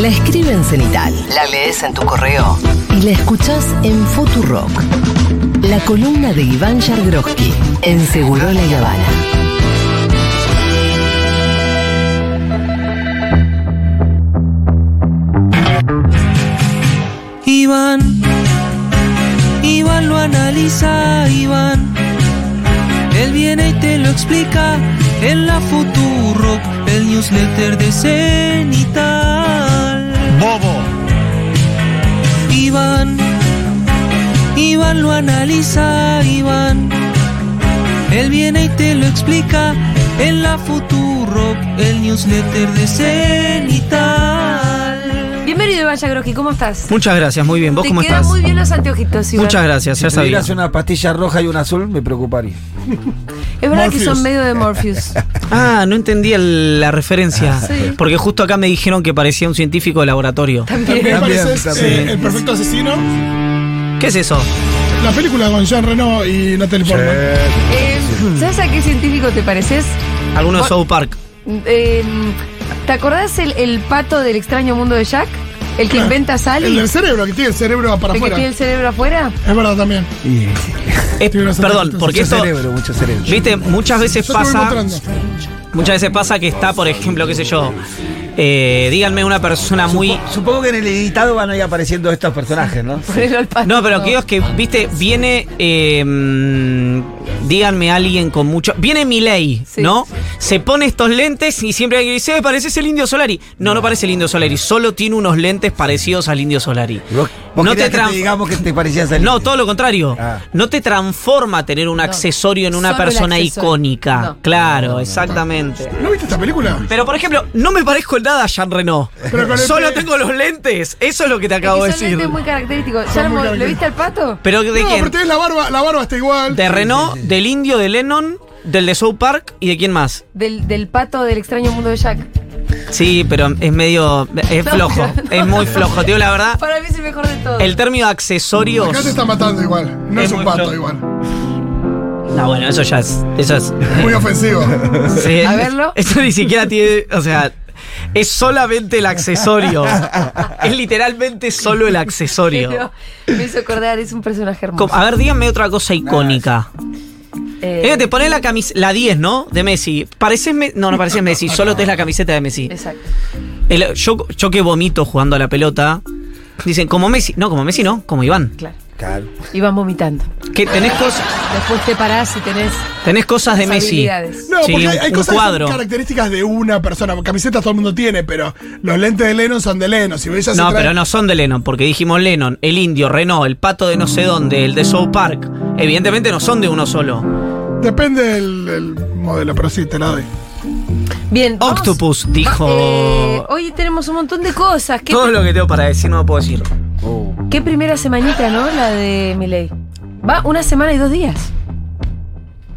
La escribe en cenital. La lees en tu correo. Y la escuchás en Futurock. La columna de Iván Yargroski en Seguro La Habana. Iván, Iván lo analiza, Iván. Él viene y te lo explica en la Futurock, el newsletter de Cenital. Bobo. Iván, Iván lo analiza, Iván. Él viene y te lo explica en la Futurock, el newsletter de Cenital. Bienvenido, Iván Yagroski, ¿cómo estás? Muchas gracias, muy bien. ¿Vos Te cómo quedan estás? muy bien los anteojitos, Iván. Muchas gracias, ya Si sabía. tuvieras una pastilla roja y una azul, me preocuparía. Es verdad que son medio de Morpheus. Ah, no entendía la referencia. Sí. Porque justo acá me dijeron que parecía un científico de laboratorio. También. ¿Me También, pareces también. eh, El Perfecto Asesino? ¿Qué es eso? La película con Jean Reno y Natalie Portman. Eh, ¿Sabes a qué científico te pareces? Alguno de South Park. Eh, ¿Te acordás el, el pato del extraño mundo de Jack? El que inventa sal El del cerebro, que tiene el cerebro para el que afuera. tiene el cerebro afuera. Es verdad también. Y Eh, perdón, porque mucho esto, cerebro, mucho cerebro. viste, muchas veces Yo pasa, muchas veces pasa que está, por ejemplo, qué sé yo, eh, díganme una persona muy... Supongo que en el editado van a ir apareciendo estos personajes, ¿no? No, pero es que, viste, viene, eh, díganme alguien con mucho... Viene Milei, Sí. ¿no? Se pone estos lentes y siempre alguien dice, "Eh, pareces el Indio Solari. No, no parece el Indio Solari, solo tiene unos lentes parecidos al Indio Solari. Vos, No te que te digamos que te parecías al No, todo lo contrario. Ah. No te transforma tener un accesorio en una Solo el persona icónica. No. Claro, exactamente. ¿No viste esta película? Pero, por ejemplo, no me parezco en nada Jean Reno. Solo tengo los lentes. Eso es lo que te Es acabo de decir. lentes muy característicos. Son ¿Ya muy lo, ¿lo característicos. viste al pato? ¿Pero de no, quién? pero tenés la barba, la barba está igual. De Renault, del indio de Lennon, del de South Park y de quién más. Del, del pato del extraño mundo de Jack. Sí, pero es medio. Es No, flojo. Es muy flojo. Tío, la verdad, Para mí es el mejor de todos. el término accesorios. Acá te está matando igual. No Es es, un pato flojo. igual. No, bueno, eso ya es. Eso es. Muy ofensivo. sí, A verlo. Eso ni siquiera tiene. O sea. Es solamente el accesorio. es literalmente solo el accesorio. Pero me hizo acordar, es un personaje hermoso. A ver, díganme otra cosa icónica. Eh, Eh, te pones la camiseta, la 10, ¿no? De Messi. Pareces Me- No, no pareces Messi, solo tenés la camiseta de Messi. Exacto. El- yo, yo que vomito jugando a la pelota. Dicen, como Messi. No, como Messi no, como Iván. Claro. Claro. Iban vomitando. Que tenés, cos- Después te parás y tenés tenés cosas de Messi. No, Sí, porque hay, hay un cosas cuadro. que son características de una persona. Camisetas todo el mundo tiene, pero los lentes de Lennon son de Lennon. Si ves, No, trae- pero no son de Lennon, porque dijimos Lennon, el indio, Renault, el pato de no sé dónde, el de South Park. Evidentemente no son de uno solo. Depende del, del modelo, pero sí, te la doy. Bien. vamos- Octopus dijo. Eh, hoy tenemos un montón de cosas. ¿Qué, Todo lo que tengo para decir no lo puedo decir. qué primera semanita, ¿no? La de Miley. Va una semana y dos días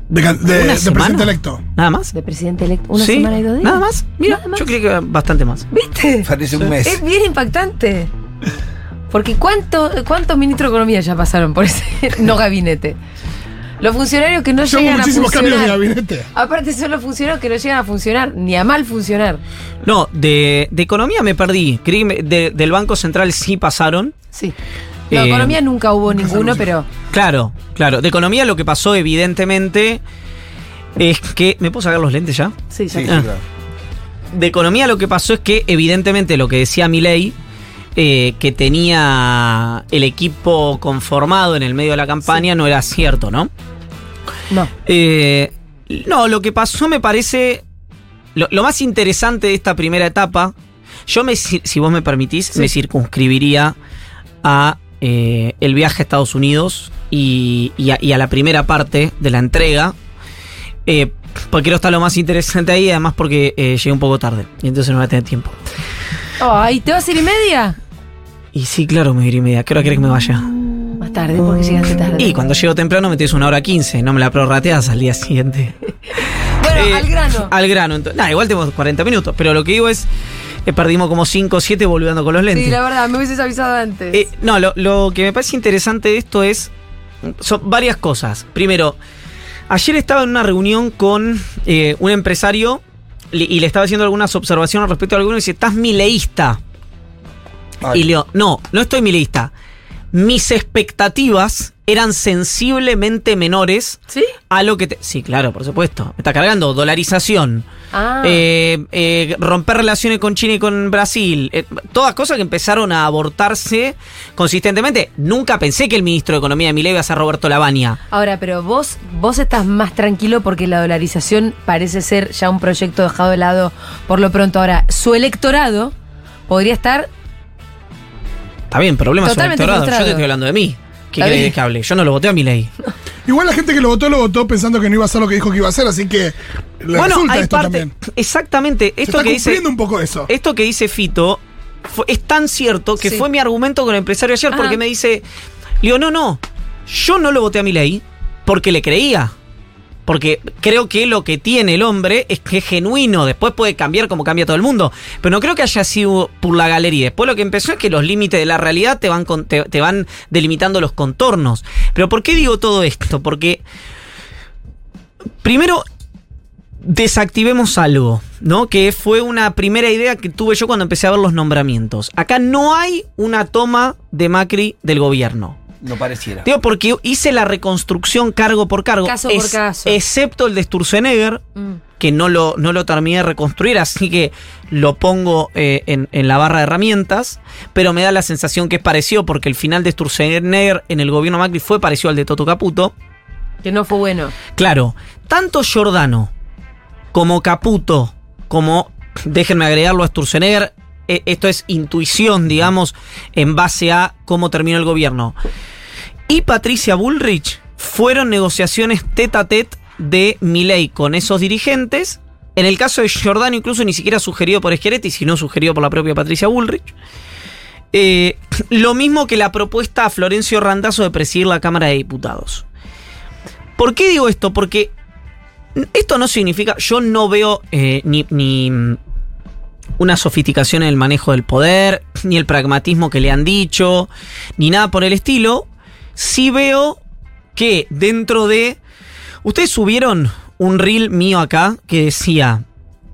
De, can- de- ¿Una de semana? presidente electo. ¿Nada más? de presidente electo. Una ¿Sí? semana y dos días. ¿Nada más? Mira, Nada más. yo creí que bastante más. ¿Viste? Parece un mes. Es bien impactante. Porque ¿cuánto, ¿cuántos ministros de Economía ya pasaron por ese no gabinete? Los funcionarios que no Yo llegan a muchísimos cambios de funcionar. gabinete. Aparte son los funcionarios que no llegan a funcionar, ni a mal funcionar. No, de, de economía me perdí. Creí que me- de- del Banco Central sí pasaron. Sí. No, Eh, economía nunca hubo ninguno, pero Claro, claro. De economía lo que pasó, evidentemente, es que. ¿Me puedo sacar los lentes ya? sí, ya Sí, sí, claro. De economía lo que pasó es que, evidentemente, lo que decía Milei, eh, que tenía el equipo conformado en el medio de la campaña, no era cierto, ¿no? No. Eh, no, lo que pasó me parece. Lo, lo más interesante de esta primera etapa, yo me, si vos me permitís, me circunscribiría a eh, el viaje a Estados Unidos y, y a, y a la primera parte de la entrega. eh, porque quiero estar lo más interesante ahí, además porque eh, llegué un poco tarde y entonces no voy a tener tiempo. Ay, ¿te vas a ir y media? Y sí, claro, me iré media. ¿Qué hora querés que me vaya? Tarde, porque llegaste tarde. Y cuando llego temprano me tienes una hora quince, no me la prorrateas al día siguiente. Bueno, Eh, al grano. Al grano. Nah, igual tenemos 40 minutos, pero lo que digo es, eh, perdimos como 5 o 7 volviendo con los lentes. Sí, la verdad, me hubieses avisado antes. Eh, no, lo, lo que me parece interesante de esto es, son varias cosas. Primero, ayer estaba en una reunión con eh, un empresario y le estaba haciendo algunas observaciones respecto a alguno y dice, estás mileísta. Ay. Y leo, no, no estoy milista. Mis expectativas eran sensiblemente menores ¿Sí? a lo que te... Sí, claro, por supuesto. Me está cargando dolarización, Ah. eh, eh, romper relaciones con China y con Brasil, eh, todas cosas que empezaron a abortarse consistentemente. Nunca pensé que el ministro de Economía de Milei iba a ser Roberto Lavagna. Ahora, pero vos, vos estás más tranquilo porque la dolarización parece ser ya un proyecto dejado de lado por lo pronto. Ahora, su electorado podría estar. Está bien, problema es su Totalmente electorado. Yo te estoy hablando de mí. ¿Qué bien. que hable? Yo no lo voté a Milei. Igual la gente que lo votó, lo votó pensando que no iba a hacer lo que dijo que iba a hacer, así que le bueno, resulta hay esto parte. también. Exactamente. Se Esto está que dice. un poco eso. Esto que dice Fito fue- es tan cierto que Sí. fue mi argumento con el empresario ayer porque me dice, le digo, no, no, yo no lo voté a mi ley porque le creía. Porque creo que lo que tiene el hombre es que es genuino. Después puede cambiar como cambia todo el mundo. Pero no creo que haya sido por la galería. Después lo que empezó es que los límites de la realidad te van, te van delimitando los contornos. Pero ¿por qué digo todo esto? Porque primero desactivemos algo, ¿no? Que fue una primera idea que tuve yo cuando empecé a ver los nombramientos. Acá no hay una toma de Macri del gobierno. No pareciera. Digo, porque hice la reconstrucción cargo por cargo. Caso por caso. Excepto el de Sturzenegger, Mm. que no lo, no lo terminé de reconstruir, así que lo pongo eh, en, en la barra de herramientas, pero me da la sensación que es parecido porque el final de Sturzenegger en el gobierno Macri fue parecido al de Toto Caputo. Que no fue bueno. Claro, tanto Giordano como Caputo, como, déjenme agregarlo a Sturzenegger, esto es intuición, digamos, en base a cómo terminó el gobierno. Y Patricia Bullrich fueron negociaciones tete a tete de Milei con esos dirigentes. En el caso de Giordano, incluso ni siquiera sugerido por Schiaretti, sino sugerido por la propia Patricia Bullrich. Eh, lo mismo que la propuesta a Florencio Randazzo de presidir la Cámara de Diputados. ¿Por qué digo esto? Porque esto no significa, yo no veo eh, ni, ni, una sofisticación en el manejo del poder, ni el pragmatismo que le han dicho, ni nada por el estilo. Sí veo que dentro de... Ustedes subieron un reel mío acá que decía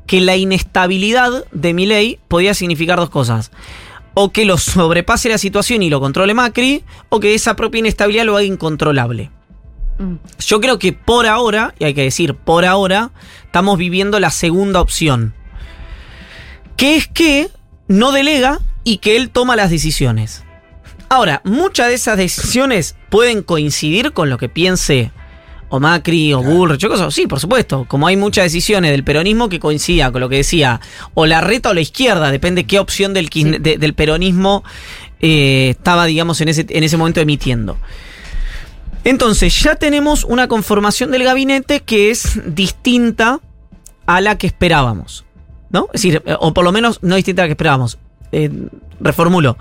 que la inestabilidad de mi ley podía significar dos cosas. O que lo sobrepase la situación y lo controle Macri, o que esa propia inestabilidad lo haga incontrolable. Mm. Yo creo que por ahora, y hay que decir por ahora, estamos viviendo la segunda opción. Que es que no delega y que él toma las decisiones. Ahora, muchas de esas decisiones pueden coincidir con lo que piense o Macri o Bullrich o cosas. Sí, por supuesto. Como hay muchas decisiones del peronismo que coincidían con lo que decía o la reta o la izquierda, depende qué opción del, de- del peronismo eh, estaba, digamos, en ese, en ese momento emitiendo. Entonces, ya tenemos una conformación del gabinete que es distinta a la que esperábamos. ¿No? Es decir, eh, o por lo menos no distinta a la que esperábamos. Eh, reformulo.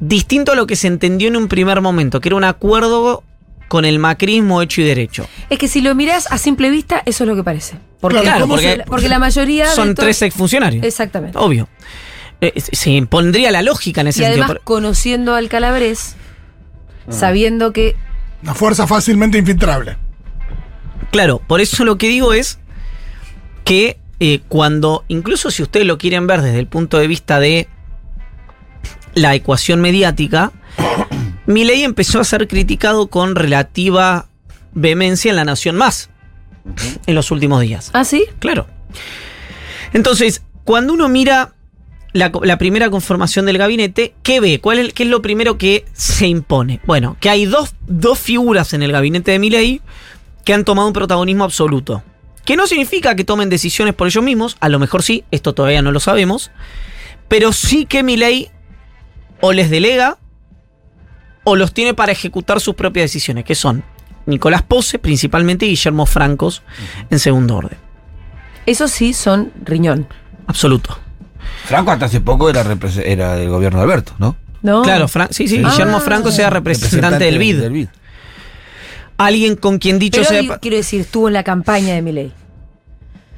Distinto a lo que se entendió en un primer momento, que era un acuerdo con el macrismo hecho y derecho. Es que si lo mirás a simple vista, eso es lo que parece. Porque, Claro, ¿cómo porque- se- porque la mayoría. Son tres exfuncionarios. Exactamente. Obvio. Eh, se impondría la lógica en ese Y sentido. además, conociendo al Calabres, Ah. sabiendo que. Una fuerza fácilmente infiltrable. Claro, por eso lo que digo es que eh, cuando, incluso si ustedes lo quieren ver desde el punto de vista de la ecuación mediática, Milei empezó a ser criticado con relativa vehemencia en La Nación Más en los últimos días. ¿Ah, sí? Claro. Entonces, cuando uno mira la, primera conformación del gabinete, ¿qué ve? ¿Cuál es, ¿Qué es lo primero que se impone? Bueno, que hay dos, dos figuras en el gabinete de Milei que han tomado un protagonismo absoluto. Que no significa que tomen decisiones por ellos mismos, a lo mejor sí, esto todavía no lo sabemos, pero sí que Milei o les delega o los tiene para ejecutar sus propias decisiones, que son Nicolás Pose principalmente y Guillermo Francos en segundo orden. Esos sí son riñón. Absoluto. Franco hasta hace poco era, era del gobierno de Alberto, ¿no? No. Claro, Fran- sí, sí, Sí. Guillermo Ah. Franco sea representante del BID. Alguien con quien dicho Pero sea. quiero decir, estuvo en la campaña de Milei.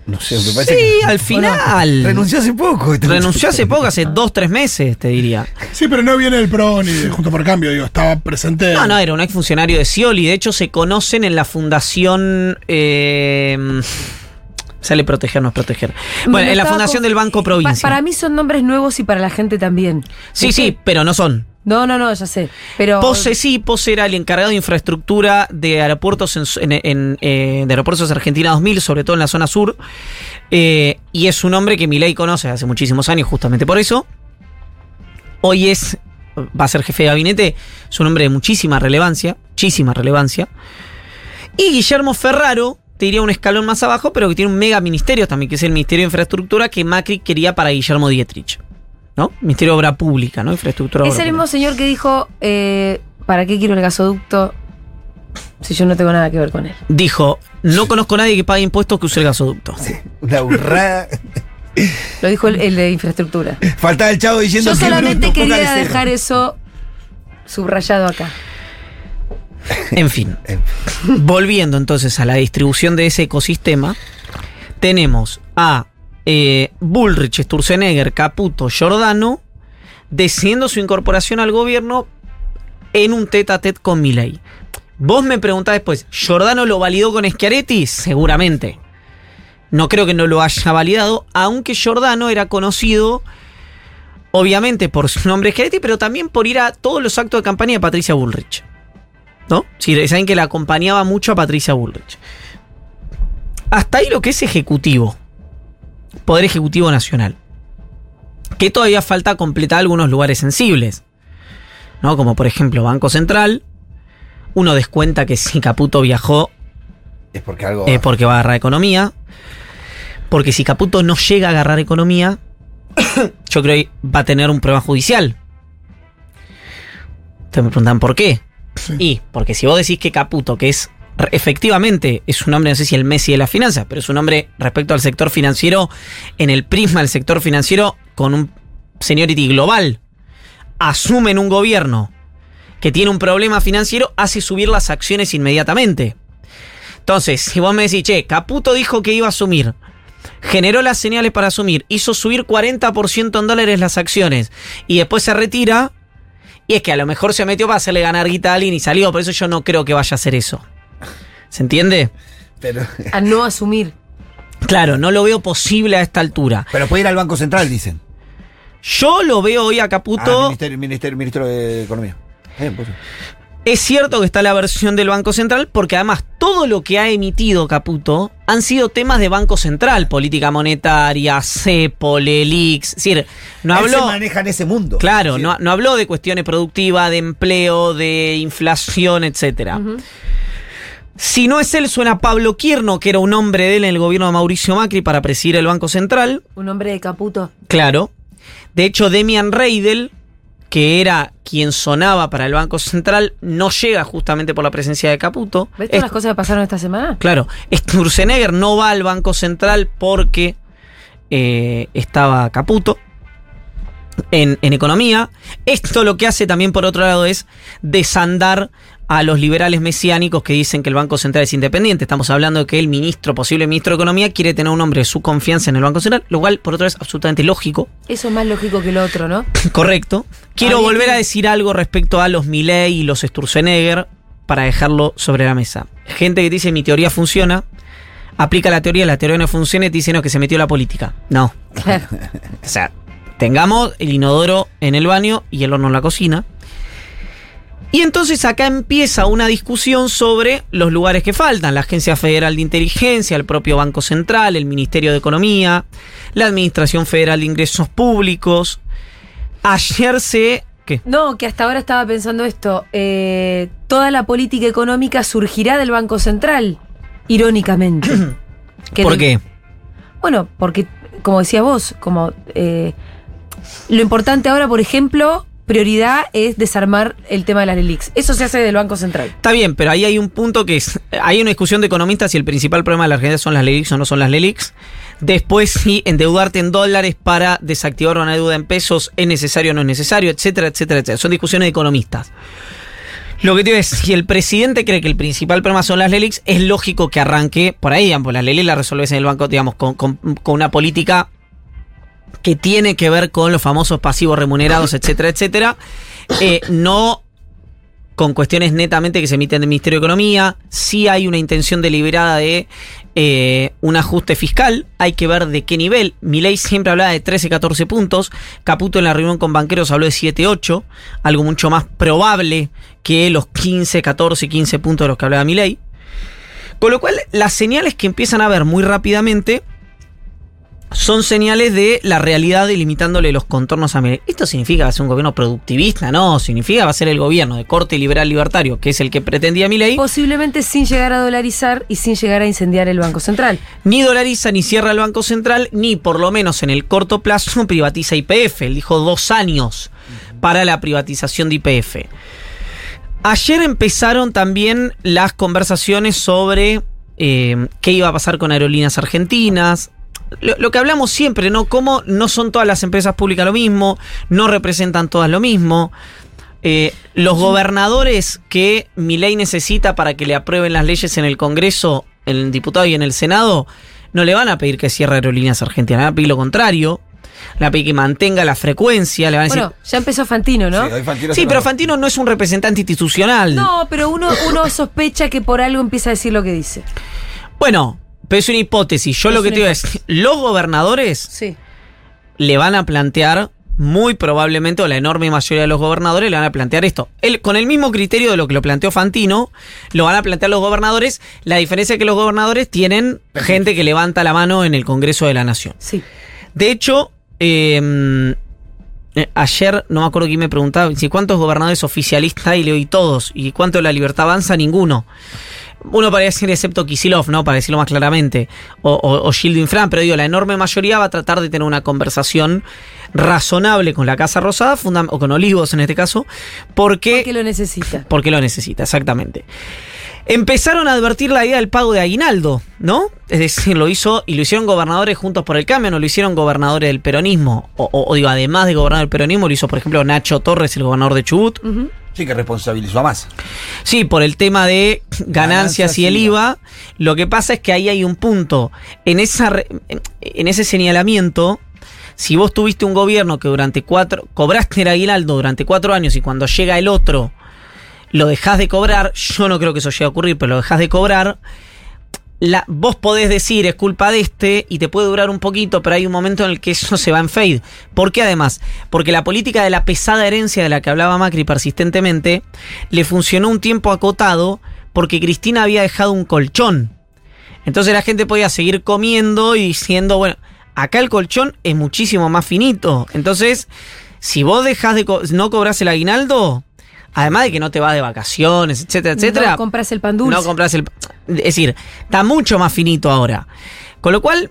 No sé, me parece Sí, que al final. renunció hace poco. este Renunció hace poco, hace dos, tres meses, te diría. Sí, pero no viene el PRO ni de Junto por Cambio, digo, estaba presente. No, no, era un exfuncionario de Scioli. De hecho, se conocen en la fundación. eh, Sale proteger, no es proteger. Bueno, en la fundación del Banco Pa- Provincia. para mí son nombres nuevos y para la gente también. sí, sí, pero no son. No, no, no, ya sé. Pero. Pose sí, Pose era el encargado de infraestructura de aeropuertos en, eh, de aeropuertos Argentina 2000, sobre todo en la zona sur. Eh, y es un hombre que Milei conoce hace muchísimos años, justamente por eso. Hoy es, va a ser jefe de gabinete, es un hombre de muchísima relevancia, muchísima relevancia. Y Guillermo Ferraro, te diría un escalón más abajo, pero que tiene un mega ministerio también, que es el Ministerio de Infraestructura que Macri quería para Guillermo Dietrich. ¿No? Ministerio de Obra Pública, ¿no? Infraestructura. es el mismo señor que dijo: eh, ¿Para qué quiero el gasoducto si yo no tengo nada que ver con él? dijo, no conozco a nadie que pague impuestos que use el gasoducto. Una burrada. Lo dijo el, el de infraestructura. Faltaba el chavo diciendo Yo que solamente quería dejar eso subrayado acá. En fin, volviendo entonces a la distribución de ese ecosistema, tenemos a eh, Bullrich, Sturzenegger, Caputo, Giordano, decidiendo su incorporación al gobierno en un tete a tete con Milei. Vos me preguntás después, ¿Giordano lo validó con Schiaretti? Seguramente. No creo que no lo haya validado, aunque Giordano era conocido, obviamente, por su nombre Schiaretti, pero también por ir a todos los actos de campaña de Patricia Bullrich. ¿No? Sí, saben que la acompañaba mucho a Patricia Bullrich. Hasta ahí lo que es ejecutivo. Poder Ejecutivo Nacional. Que todavía falta completar algunos lugares sensibles. ¿No? Como por ejemplo Banco Central. Uno descuenta que si Caputo viajó Es porque algo. es porque va a agarrar economía. Porque si Caputo no llega a agarrar economía, yo creo que va a tener un problema judicial. Ustedes me preguntan por qué. Sí. Y porque si vos decís que Caputo, que es efectivamente es un hombre, no sé si el Messi de las finanzas, pero es un hombre respecto al sector financiero, en el prisma del sector financiero, con un seniority global, asume en un gobierno que tiene un problema financiero, hace subir las acciones inmediatamente. Entonces, si vos me decís, che, Caputo dijo que iba a asumir, generó las señales para asumir, hizo subir 40% en dólares las acciones y después se retira, y es que a lo mejor se metió para hacerle ganar guita a alguien y salió, por eso yo no creo que vaya a hacer eso. ¿Se entiende? Pero, A no asumir. Claro, no lo veo posible a esta altura. pero puede ir al Banco Central, dicen. Yo lo veo hoy a Ah, Caputo. ministerio, ministerio, ministro de Economía. Bien, pues. Es cierto que está la versión del Banco Central, porque además todo lo que ha emitido Caputo han sido temas de Banco Central, política monetaria, CEPO, LELIX. Es decir, no Él se habló. maneja en ese mundo. Claro, no, no habló de cuestiones productivas, de empleo, de inflación, etcétera. Si no es él, suena Pablo Quierno, que era un hombre de él en el gobierno de Mauricio Macri para presidir el Banco Central. Un hombre de Caputo. Claro. De hecho, Demian Reidel, que era quien sonaba para el Banco Central, no llega justamente por la presencia de Caputo. ¿Ves todas Es- las cosas que pasaron esta semana? Claro, Sturzenegger no va al Banco Central porque eh, estaba Caputo en, en economía. Esto lo que hace también, por otro lado, es desandar a los liberales mesiánicos que dicen que el Banco Central es independiente. Estamos hablando de que el ministro, posible ministro de Economía, quiere tener un hombre de su confianza en el Banco Central, lo cual, por otro lado, es absolutamente lógico. Eso es más lógico que lo otro, ¿no? Correcto. Quiero volver a decir algo respecto a los Milley y los Sturzenegger para dejarlo sobre la mesa. Gente que dice mi teoría funciona, aplica la teoría, la teoría no funciona y te dice no, que se metió la política. No. Claro. O sea, tengamos el inodoro en el baño y el horno en la cocina. Y entonces acá empieza una discusión sobre los lugares que faltan, la Agencia Federal de Inteligencia, el propio Banco Central, el Ministerio de Economía, la Administración Federal de Ingresos Públicos. Ayer se... ¿Qué? No, que hasta ahora estaba pensando esto. eh, toda la política económica surgirá del Banco Central, irónicamente. ¿Por qué? Bueno, porque, como decías vos, como eh, lo importante ahora, por ejemplo, prioridad es desarmar el tema de las LELIX. Eso se hace del Banco Central. Está bien, pero ahí hay un punto que es. Hay una discusión de economistas si el principal problema de la Argentina son las LELIX o no son las LELIX. Después, si endeudarte en dólares para desactivar una deuda en pesos es necesario o no es necesario, etcétera, etcétera, etcétera. Son discusiones de economistas. Lo que te digo es, si el presidente cree que el principal problema son las LELIX, es lógico que arranque por ahí, digamos, las LELIX las resolves en el banco, digamos, con, con- con una política que tiene que ver con los famosos pasivos remunerados, etcétera, etcétera. Eh, no con cuestiones netamente que se emiten del Ministerio de Economía. Sí hay una intención deliberada de eh, un ajuste fiscal, hay que ver de qué nivel. Milei siempre hablaba de 13, 14 puntos, Caputo en la reunión con banqueros habló de 7, 8, algo mucho más probable que los 15, 14, 15 puntos de los que hablaba Milei. Con lo cual, las señales que empiezan a ver muy rápidamente son señales de la realidad delimitándole los contornos a Milei. ¿Esto significa que va a ser un gobierno productivista? No, significa que va a ser el gobierno de corte liberal libertario, que es el que pretendía Milei. Posiblemente sin llegar a dolarizar y sin llegar a incendiar el Banco Central. Ni dolariza ni cierra el Banco Central, ni por lo menos en el corto plazo privatiza IPF. Él dijo dos años para la privatización de IPF. Ayer empezaron también las conversaciones sobre eh, qué iba a pasar con aerolíneas argentinas. Lo, lo que hablamos siempre, ¿no? Cómo no son todas las empresas públicas lo mismo, no representan todas lo mismo. Eh, los gobernadores que Milei necesita para que le aprueben las leyes en el Congreso, en el diputado y en el Senado, no le van a pedir que cierre aerolíneas argentinas, le van a pedir lo contrario. Le van a pedir que mantenga la frecuencia, le van a decir. Bueno, ya empezó Fantino, ¿no? Sí, Fantino pero Fantino no es un representante institucional. No, pero uno, uno sospecha que por algo empieza a decir lo que dice. Bueno, pero es una hipótesis. Yo Es lo que te digo es, los gobernadores Sí. le van a plantear, muy probablemente, o la enorme mayoría de los gobernadores le van a plantear esto. Él, con el mismo criterio de lo que lo planteó Fantino, lo van a plantear los gobernadores. La diferencia es que los gobernadores tienen gente que levanta la mano en el Congreso de la Nación. Sí. De hecho, eh, eh, ayer no me acuerdo quién me preguntaba si cuántos gobernadores oficialistas hay, le oí todos. Y cuánto de la libertad avanza, ninguno. Uno podría decir excepto Kisilov, ¿no? Para decirlo más claramente. O, o, o Fran, pero digo, la enorme mayoría va a tratar de tener una conversación razonable con la Casa Rosada, o con Olivos en este caso, porque Que lo necesita. porque lo necesita, exactamente. Empezaron a advertir la idea del pago de aguinaldo, ¿no? Es decir, lo hizo y lo hicieron gobernadores juntos por el cambio, no lo hicieron gobernadores del peronismo. O, digo, además de gobernador del peronismo, lo hizo, por ejemplo, Nacho Torres, el gobernador de Chubut. Ujú. Sí, que responsabilizó a más. Sí, por el tema de ganancias, Ganancias y el IVA. Lo que pasa es que ahí hay un punto. En, esa, en ese señalamiento, si vos tuviste un gobierno que durante cuatro. cobraste el aguinaldo durante cuatro años y cuando llega el otro lo dejás de cobrar, yo no creo que eso llegue a ocurrir, pero lo dejás de cobrar. Vos podés decir es culpa de este y te puede durar un poquito, pero hay un momento en el que eso se va en fade. ¿Por qué además? Porque la política de la pesada herencia de la que hablaba Macri persistentemente le funcionó un tiempo acotado porque Cristina había dejado un colchón. Entonces la gente podía seguir comiendo y diciendo, bueno, acá el colchón es muchísimo más finito. Entonces, si vos dejás de no cobras el aguinaldo, además de que no te vas de vacaciones, etcétera, etcétera, No compras el pan dulce. no compras el. Es decir, está mucho más finito ahora. Con lo cual,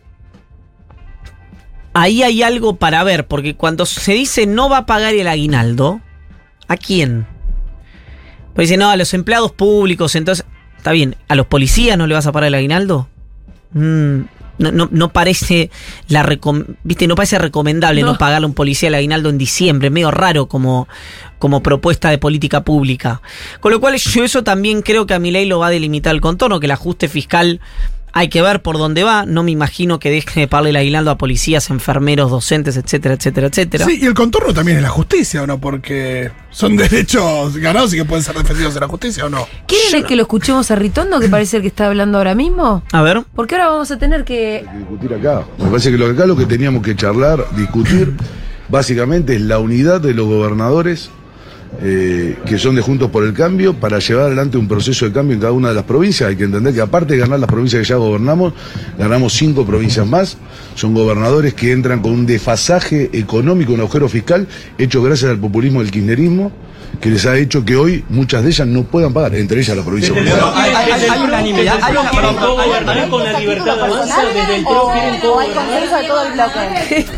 ahí hay algo para ver, porque cuando se dice no va a pagar el aguinaldo, ¿a quién? Pues dice, no, a los empleados públicos, entonces. Está bien, ¿a los policías no le vas a pagar el aguinaldo? Mm, no, no, no parece la recom- viste, no parece recomendable no. No. pagarle a un policía el aguinaldo en diciembre, medio raro como, como propuesta de política pública. Con lo cual yo eso también creo que a mi ley lo va a delimitar el contorno, que el ajuste fiscal hay que ver por dónde va. No me imagino que deje de pagarle el aguinaldo a policías, enfermeros, docentes, etcétera, etcétera, etcétera. Sí, y el contorno también es la justicia, ¿o no? Porque son derechos ganados y que pueden ser defendidos en la justicia, ¿o no? ¿Quieren que lo escuchemos a Ritondo, que parece el que está hablando ahora mismo? A ver. Porque ahora vamos a tener que. que discutir acá. Me parece que lo que acá lo que teníamos que charlar, discutir, básicamente es la unidad de los gobernadores eh, que son de Juntos por el Cambio para llevar adelante un proceso de cambio en cada una de las provincias. Hay que entender que aparte de ganar las provincias que ya gobernamos, ganamos cinco provincias más. Son gobernadores que entran con un desfasaje económico, un agujero fiscal, hecho gracias al populismo del kirchnerismo, que les ha hecho que hoy muchas de ellas no puedan pagar, entre ellas la provincia de Buenos Aires. Hay, hay, hay unanimidad. Hay un quieren co-gobernar con la libertad avanza, desde el PRO quieren co-gobernar.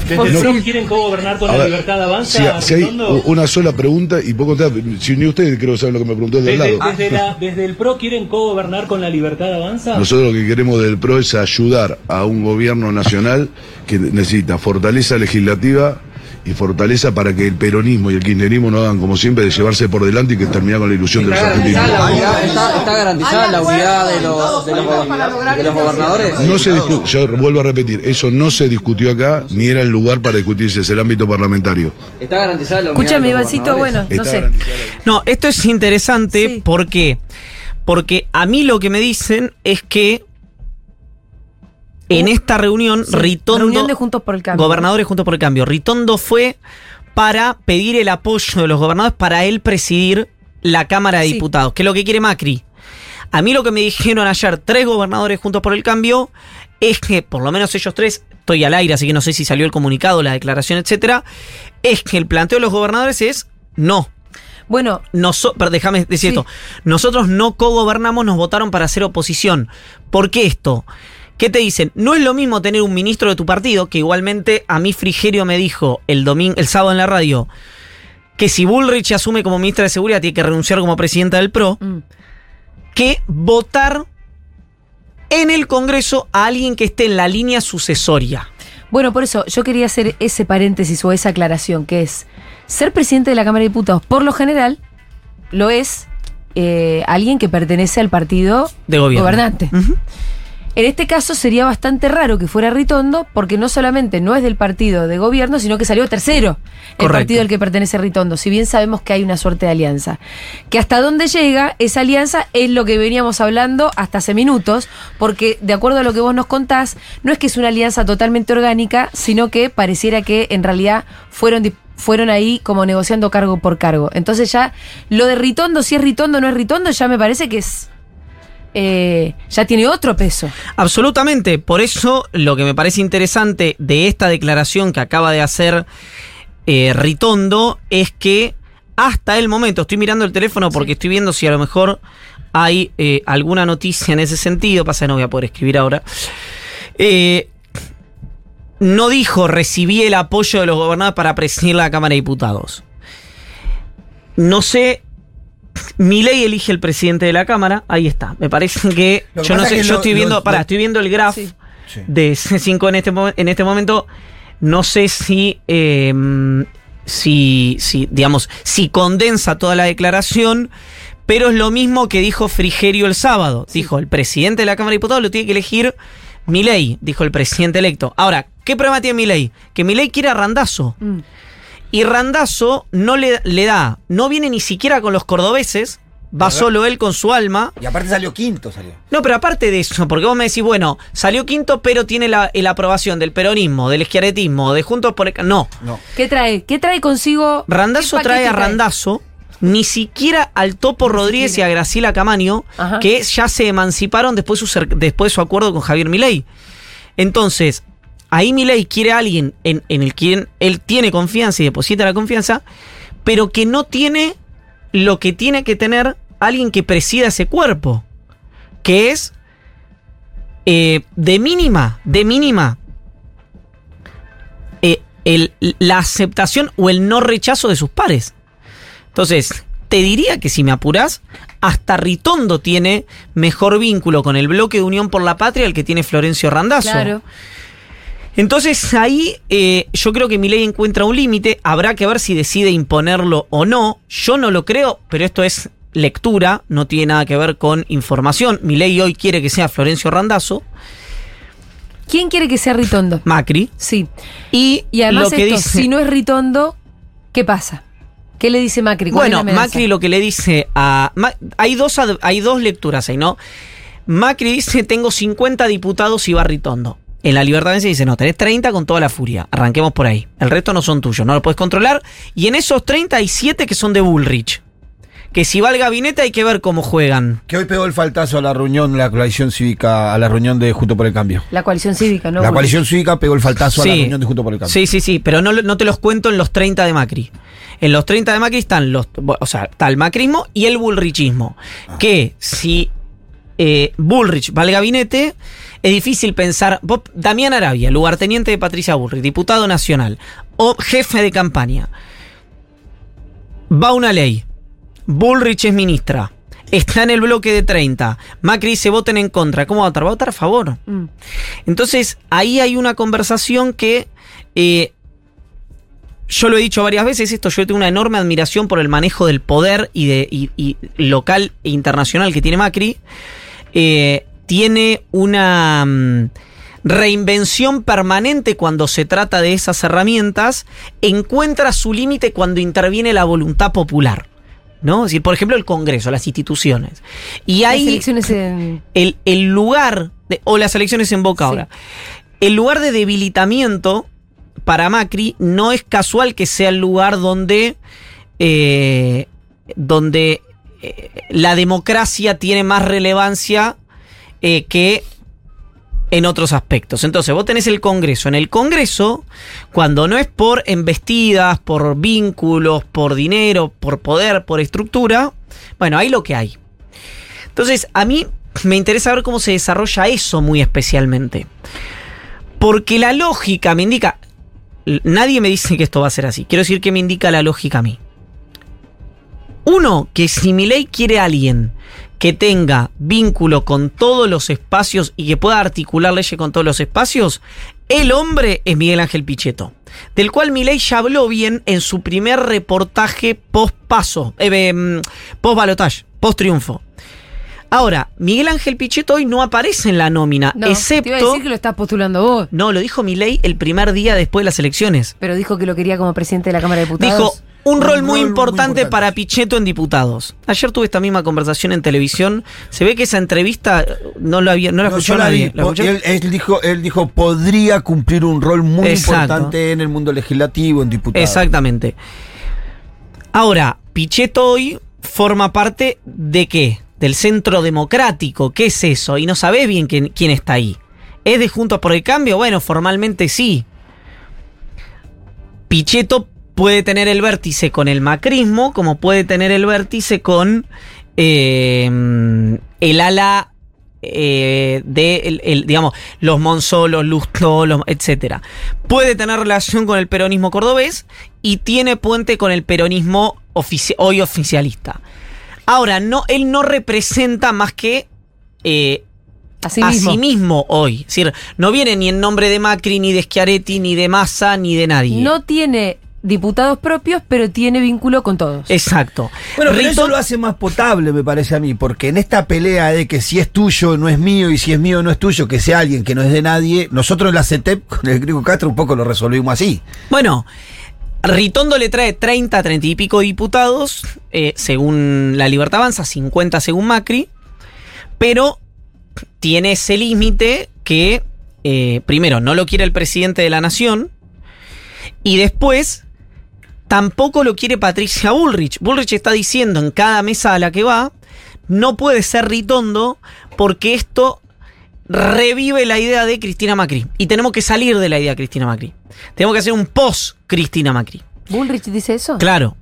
Desde el No. PRO quieren co-gobernar con la libertad si, avanza. si hay una sola pregunta y poco si ni ustedes creo que saben lo que me preguntó desde, lado. desde, la- desde el PRO quieren co-gobernar con la libertad avanza. Nosotros lo que queremos del PRO es ayudar a un gobierno nacional que necesita fortaleza legislativa y fortaleza para que el peronismo y el kirchnerismo no hagan como siempre de llevarse por delante y que terminar con la ilusión de los Está garantizada la argentinos. unidad, está, está garantizada la unidad de los, de los, de los gobernadores. No se yo vuelvo a repetir, eso no se discutió acá, ni era el lugar para discutirse, es el ámbito parlamentario. Está garantizada la unidad. Escúchame, Ivancito, bueno, no sé. No, esto es interesante Sí. ¿por qué? Porque a mí lo que me dicen es que En esta reunión, Sí, Ritondo. reunión de Juntos por el Cambio. Gobernadores Juntos por el Cambio. Ritondo fue para pedir el apoyo de los gobernadores para él presidir la Cámara de Sí. Diputados, que es lo que quiere Macri. A mí lo que me dijeron ayer tres gobernadores Juntos por el Cambio es que, por lo menos ellos tres, estoy al aire, así que no sé si salió el comunicado, la declaración, etcétera, es que el planteo de los gobernadores es no. Bueno, Noso- pero déjame decir Sí. esto. Nosotros no cogobernamos, nos votaron para hacer oposición. ¿Por qué esto? ¿Qué te dicen? No es lo mismo tener un ministro de tu partido, que igualmente a mí Frigerio me dijo el domingo, el sábado en la radio, que si Bullrich asume como ministra de Seguridad tiene que renunciar como presidenta del PRO, mm, que votar en el Congreso a alguien que esté en la línea sucesoria. Bueno, por eso yo quería hacer ese paréntesis o esa aclaración, que es ser presidente de la Cámara de Diputados, por lo general, lo es eh, alguien que pertenece al partido De gobierno. gobernante. En este caso sería bastante raro que fuera Ritondo, porque no solamente no es del partido de gobierno, sino que salió tercero el Correcto. partido al que pertenece Ritondo. Si bien sabemos que hay una suerte de alianza. Que hasta dónde llega esa alianza es lo que veníamos hablando hasta hace minutos, porque de acuerdo a lo que vos nos contás, no es que es una alianza totalmente orgánica, sino que pareciera que en realidad fueron fueron ahí como negociando cargo por cargo. Entonces ya lo de Ritondo, si es Ritondo o no es Ritondo, ya me parece que es eh, ya tiene otro peso. Absolutamente. Por eso lo que me parece interesante de esta declaración que acaba de hacer eh, Ritondo es que hasta el momento, estoy mirando el teléfono porque estoy viendo si a lo mejor hay eh, alguna noticia en ese sentido, pasa que no voy a poder escribir ahora. Eh, no dijo recibí el apoyo de los gobernadores para presidir la Cámara de Diputados. No sé mi ley elige el presidente de la Cámara, ahí está. Me parece que. Lo que yo no sé, yo lo- estoy viendo. lo- pará, estoy viendo el graph Sí. De C5 en este, en este momento. No sé si. eh, si, si, digamos, si condensa toda la declaración. Pero es lo mismo que dijo Frigerio el sábado. Dijo, el presidente de la Cámara de Diputados lo tiene que elegir Milei, dijo el presidente electo. Ahora, ¿qué problema tiene Milei? Que Milei quiere a Randazo. Mm. Y Randazo no le, le da, no viene ni siquiera con los cordobeses, va ¿Verdad? solo él con su alma. Y aparte salió quinto, salió. No, pero aparte de eso, porque vos me decís, bueno, salió quinto, pero tiene la, la aprobación del peronismo, del izquierdismo, de Juntos por el... No, No. ¿Qué trae? ¿Qué trae consigo? Randazo ¿Qué trae a Randazo, ni siquiera al Topo Rodríguez y a Graciela Camaño, Ajá. que ya se emanciparon después, de su después de su acuerdo con Javier Milei. Entonces, ahí Milei quiere a alguien en, el quien él tiene confianza y deposita la confianza, pero que no tiene lo que tiene que tener alguien que presida ese cuerpo, que es eh, de mínima, de mínima, eh, el- la aceptación o el no rechazo de sus pares. Entonces, te diría que si me apurás, hasta Ritondo tiene mejor vínculo con el bloque de Unión por la Patria el que tiene Florencio Randazzo. Claro. Entonces ahí eh, yo creo que mi ley encuentra un límite, habrá que ver si decide imponerlo o no. Yo no lo creo, pero esto es lectura, no tiene nada que ver con información. Mi ley hoy quiere que sea Florencio Randazzo, ¿Quién quiere que sea Ritondo? Macri, Sí. y, Y además lo que esto, dice... si no es Ritondo, ¿qué pasa? ¿Qué le dice Macri? ¿Cuál es Bueno? Macri lo que le dice a... Hay, dos, hay dos lecturas ahí, ¿no? Macri dice, tengo 50 diputados y va Ritondo. En la Libertad dice, no, tenés 30 con toda la furia. Arranquemos por ahí. El resto no son tuyos, no lo puedes controlar. Y en esos 30 hay 7 que son de Bullrich. Que si va al gabinete hay que ver cómo juegan. Que hoy pegó el faltazo a la reunión, la coalición cívica, a la reunión de Junto por el Cambio. La coalición cívica, ¿no? la coalición cívica pegó el faltazo a la reunión de Junto por el Cambio. Sí, sí, sí, pero no te los cuento en los 30 de Macri. En los 30 de Macri están los, o sea, está el macrismo y el bullrichismo. Ah. Que si eh, Bullrich va al gabinete, es difícil pensar. vos, Damián Arabia, lugarteniente de Patricia Bullrich, diputado nacional o jefe de campaña. Va una ley. Bullrich es ministra. Está en el bloque de 30. Macri dice voten en contra. ¿Cómo va a votar? Va a votar a favor. Mm. Entonces, ahí hay una conversación que eh, yo lo he dicho varias veces, esto yo tengo una enorme admiración por el manejo del poder y de y- y local e internacional que tiene Macri. Eh, tiene una mm, reinvención permanente cuando se trata de esas herramientas, encuentra su límite cuando interviene la voluntad popular. ¿no? Es decir, por ejemplo, el Congreso, las instituciones. Y Las hay elecciones en. el, el lugar, de- o las elecciones en Boca Sí. ahora, el lugar de debilitamiento para Macri no es casual que sea el lugar donde, eh, donde eh, la democracia tiene más relevancia eh, que en otros aspectos. Entonces, vos tenés el Congreso. En el Congreso, cuando no es por embestidas, por vínculos, por dinero, por poder, por estructura, bueno, hay lo que hay. Entonces, a mí me interesa ver cómo se desarrolla eso muy especialmente. Porque la lógica me indica. Nadie me dice que esto va a ser así. Quiero decir que me indica la lógica a mí. Uno, que si mi ley quiere a alguien que tenga vínculo con todos los espacios y que pueda articular leyes con todos los espacios, el hombre es Miguel Ángel Pichetto, del cual Milei ya habló bien en su primer reportaje post paso, post balotage, post triunfo. Ahora, Miguel Ángel Pichetto hoy no aparece en la nómina, No, te iba a excepto. decir que lo estás postulando vos, No, lo dijo Milei el primer día después de las elecciones. pero dijo que lo quería como presidente de la Cámara de Diputados. Dijo, un rol muy rol muy importante, para Pichetto en diputados. Ayer tuve esta misma conversación en televisión. Se ve que esa entrevista eh, no la, había, no la No, escuchó la nadie. vi. ¿La escuchó? Él, él dijo, él dijo, podría cumplir un rol muy Exacto. importante en el mundo legislativo, en diputados. Exactamente. Ahora, Pichetto hoy forma parte de qué? Del centro democrático. ¿Qué es eso? Y no sabés bien quién, quién está ahí. ¿Es de Juntos por el Cambio? Bueno, formalmente sí. Pichetto puede tener el vértice con el macrismo, como puede tener el vértice con eh, el ala eh, de, el- el, digamos, los Monzolos, Lustó, los- etcétera. Puede tener relación con el peronismo cordobés y tiene puente con el peronismo ofici- hoy oficialista. Ahora, no, él no representa más que eh, a mismo. sí mismo hoy. Es decir, no viene ni en nombre de Macri, ni de Schiaretti, ni de Massa, ni de nadie. No tiene diputados propios, pero tiene vínculo con todos. Exacto. Bueno, pero Rito- eso lo hace más potable, me parece a mí, porque en esta pelea de que si es tuyo no es mío y si es mío no es tuyo, que sea alguien que no es de nadie, nosotros en la CETEP con el Griego Castro un poco lo resolvimos así. Bueno, Ritondo le trae 30, 30 y pico diputados, eh, según la Libertad Avanza, 50 según Macri, pero tiene ese límite que, eh, primero, no lo quiere el presidente de la nación, y después, tampoco lo quiere Patricia Bullrich. Bullrich está diciendo en cada mesa a la que va, no puede ser Ritondo porque esto revive la idea de Cristina Macri. Y tenemos que salir de la idea de Cristina Macri. Tenemos que hacer un post Cristina Macri. ¿Bullrich dice eso? Claro.